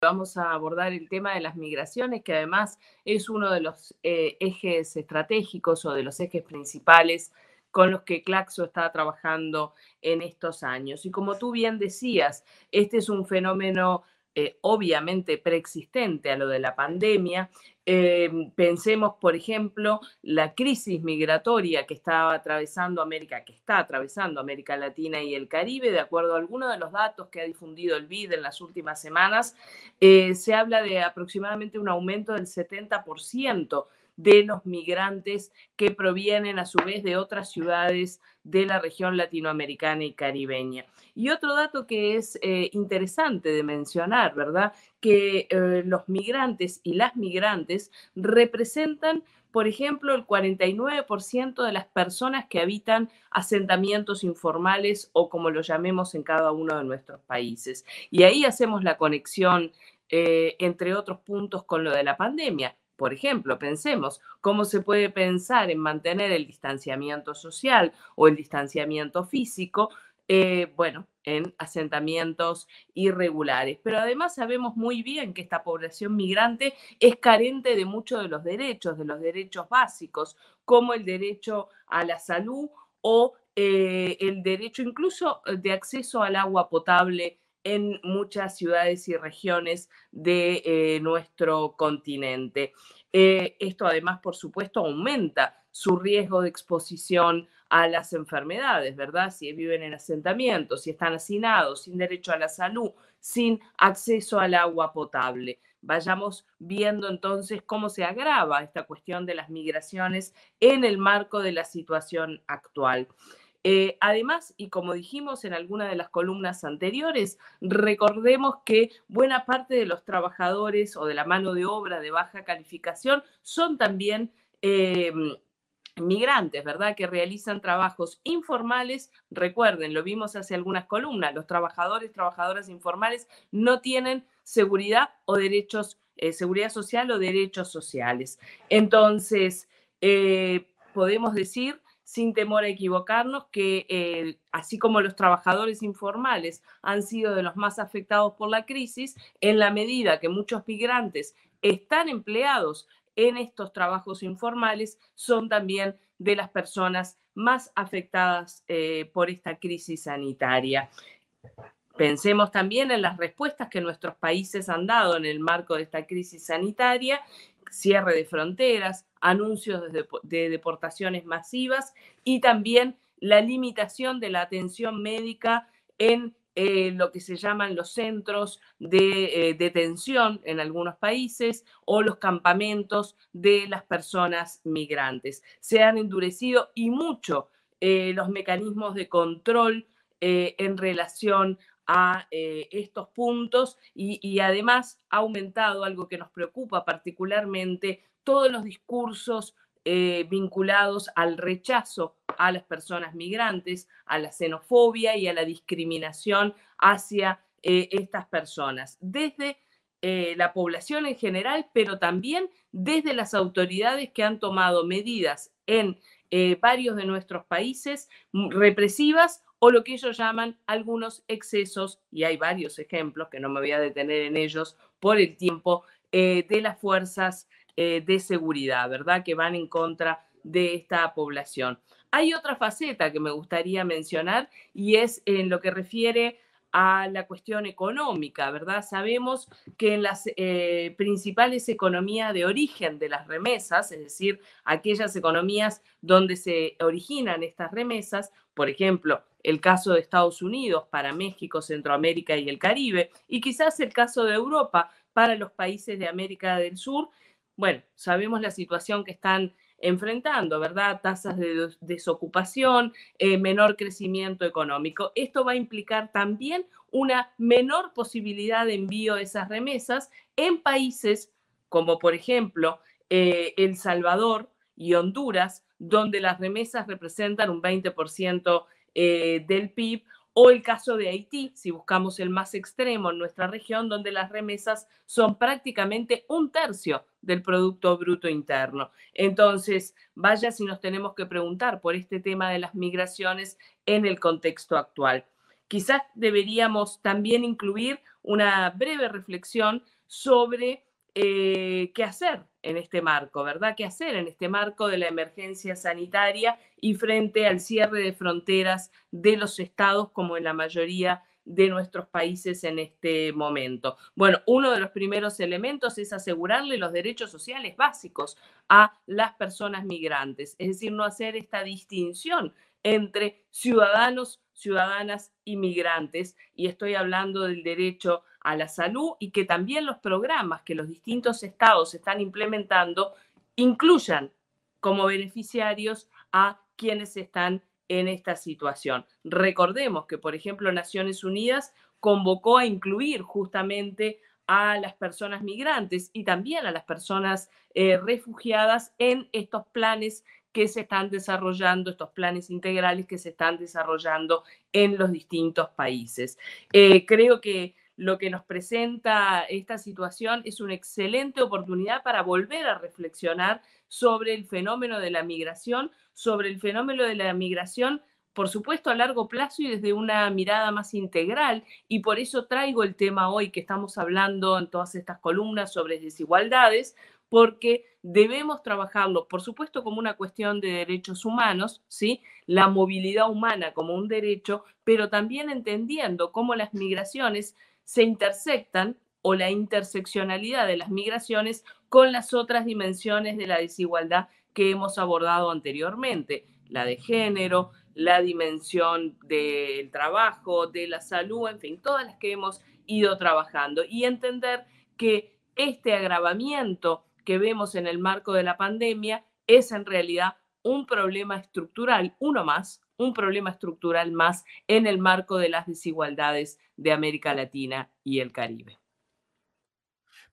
vamos a abordar el tema de las migraciones, que además es uno de los eh, ejes estratégicos o de los ejes principales con los que Claxo está trabajando en estos años. Y como tú bien decías, este es un fenómeno eh, obviamente preexistente a lo de la pandemia. Em, pensemos, por ejemplo, la crisis migratoria que estaba atravesando América, que está atravesando América Latina y el Caribe, de acuerdo a algunos de los datos que ha difundido el BID en las últimas semanas, eh, se habla de aproximadamente un aumento del 70% de los migrantes que provienen a su vez de otras ciudades de la región latinoamericana y caribeña. Y otro dato que es eh, interesante de mencionar, ¿verdad? Que eh, los migrantes y las migrantes representan por ejemplo, el 49% de las personas que habitan asentamientos informales o como lo llamemos en cada uno de nuestros países. Y ahí hacemos la conexión, eh, entre otros puntos, con lo de la pandemia. Por ejemplo, pensemos cómo se puede pensar en mantener el distanciamiento social o el distanciamiento físico, eh, bueno, en asentamientos irregulares. Pero además sabemos muy bien que esta población migrante es carente de muchos de los derechos, de los derechos básicos, como el derecho a la salud o eh, el derecho incluso de acceso al agua potable en muchas ciudades y regiones de eh, nuestro continente. Eh, esto además, por supuesto, aumenta su riesgo de exposición a las enfermedades, ¿verdad? Si viven en asentamientos, si están hacinados, sin derecho a la salud, sin acceso al agua potable. Vayamos viendo entonces cómo se agrava esta cuestión de las migraciones en el marco de la situación actual. Eh, además, y como dijimos en alguna de las columnas anteriores, recordemos que buena parte de los trabajadores o de la mano de obra de baja calificación son también eh, migrantes, ¿verdad? Que realizan trabajos informales. Recuerden, lo vimos hace algunas columnas, los trabajadores, trabajadoras informales no tienen seguridad o derechos, eh, seguridad social o derechos sociales. Entonces, podemos decir sin temor a equivocarnos, que eh, así como los trabajadores informales han sido de los más afectados por la crisis, en la medida que muchos migrantes están empleados en estos trabajos informales, son también de las personas más afectadas eh, por esta crisis sanitaria. Pensemos también en las respuestas que nuestros países han dado en el marco de esta crisis sanitaria cierre de fronteras, anuncios de, deportaciones masivas y también la limitación de la atención médica en eh, lo que se llaman los centros de eh, detención en algunos países o los campamentos de las personas migrantes. Se han endurecido y mucho eh, los mecanismos de control en relación a eh, estos puntos y, además ha aumentado algo que nos preocupa particularmente, todos los discursos eh, vinculados al rechazo a las personas migrantes, a la xenofobia y a la discriminación hacia eh, estas personas, desde la población en general, pero también desde las autoridades que han tomado medidas en varios de nuestros países mm, represivas o lo que ellos llaman algunos excesos, y hay varios ejemplos que no me voy a detener en ellos por el tiempo, eh, de las fuerzas eh, de seguridad, ¿verdad? Que van en contra de esta población. Hay otra faceta que me gustaría mencionar y es en lo que refiere a la cuestión económica, ¿verdad? Sabemos que en las eh, principales economías de origen de las remesas, es decir, aquellas economías donde se originan estas remesas, por ejemplo, el caso de Estados Unidos para México, Centroamérica y el Caribe, y quizás el caso de Europa para los países de América del Sur, bueno, sabemos la situación que están enfrentando, ¿verdad? Tasas de desocupación, eh, menor crecimiento económico. Esto va a implicar también una menor posibilidad de envío de esas remesas en países como por ejemplo eh, El Salvador y Honduras, donde las remesas representan un 20% eh, del PIB, o el caso de Haití, si buscamos el más extremo en nuestra región, donde las remesas son prácticamente un tercio del Producto Bruto Interno. Entonces, vaya si nos tenemos que preguntar por este tema de las migraciones en el contexto actual. Quizás deberíamos también incluir una breve reflexión sobre eh, qué hacer en este marco, ¿verdad? ¿Qué hacer en este marco de la emergencia sanitaria y frente al cierre de fronteras de los estados como en la mayoría de nuestros países en este momento. Bueno, uno de los primeros elementos es asegurarle los derechos sociales básicos a las personas migrantes, es decir, no hacer esta distinción entre ciudadanos, ciudadanas y migrantes. Y estoy hablando del derecho a la salud y que también los programas que los distintos estados están implementando incluyan como beneficiarios a quienes están en esta situación. Recordemos que, por ejemplo, Naciones Unidas convocó a incluir justamente a las personas migrantes y también a las personas eh, refugiadas en estos planes que se están desarrollando, estos planes integrales que se están desarrollando en los distintos países. Eh, creo que lo que nos presenta esta situación es una excelente oportunidad para volver a reflexionar sobre el fenómeno de la migración, sobre el fenómeno de la migración, por supuesto, a largo plazo y desde una mirada más integral. Y por eso traigo el tema hoy que estamos hablando en todas estas columnas sobre desigualdades, porque debemos trabajarlo, por supuesto, como una cuestión de derechos humanos, ¿sí? La movilidad humana como un derecho, pero también entendiendo cómo las migraciones se intersectan o la interseccionalidad de las migraciones con las otras dimensiones de la desigualdad que hemos abordado anteriormente, la de género, la dimensión del trabajo, de la salud, en fin, todas las que hemos ido trabajando y entender que este agravamiento que vemos en el marco de la pandemia es en realidad un problema estructural, uno más, un problema estructural más en el marco de las desigualdades de América Latina y el Caribe.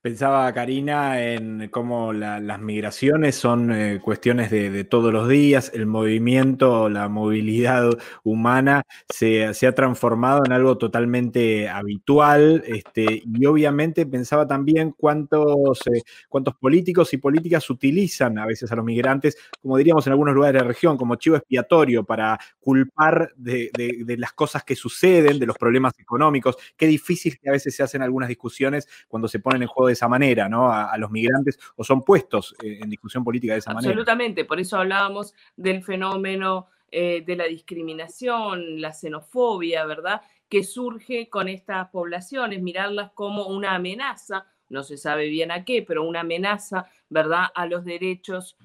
Pensaba Karina en cómo las migraciones son eh, cuestiones de, todos los días, el movimiento, la movilidad humana se, ha transformado en algo totalmente habitual este, y obviamente pensaba también cuántos, eh, cuántos políticos y políticas utilizan a veces a los migrantes, como diríamos en algunos lugares de la región, como chivo expiatorio para culpar de, de las cosas que suceden, de los problemas económicos. Qué difícil que a veces se hacen algunas discusiones cuando se ponen en juego de esa manera, ¿no? A, los migrantes o son puestos eh, en discusión política de esa manera. Absolutamente, por eso hablábamos del fenómeno eh, de la discriminación, la xenofobia, ¿verdad? Que surge con estas poblaciones, mirarlas como una amenaza, no se sabe bien a qué, pero una amenaza, ¿verdad? A los derechos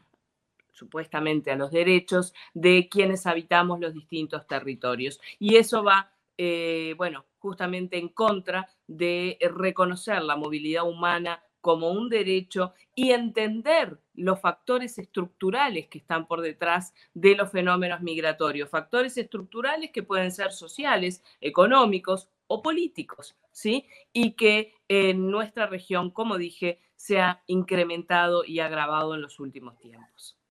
supuestamente a los derechos de quienes habitamos los distintos territorios. Y eso va eh, bueno, justamente en contra de reconocer la movilidad humana como un derecho y entender los factores estructurales que están por detrás de los fenómenos migratorios, factores estructurales que pueden ser sociales, económicos o políticos, ¿sí? Y que en nuestra región, como dije, se ha incrementado y agravado en los últimos tiempos.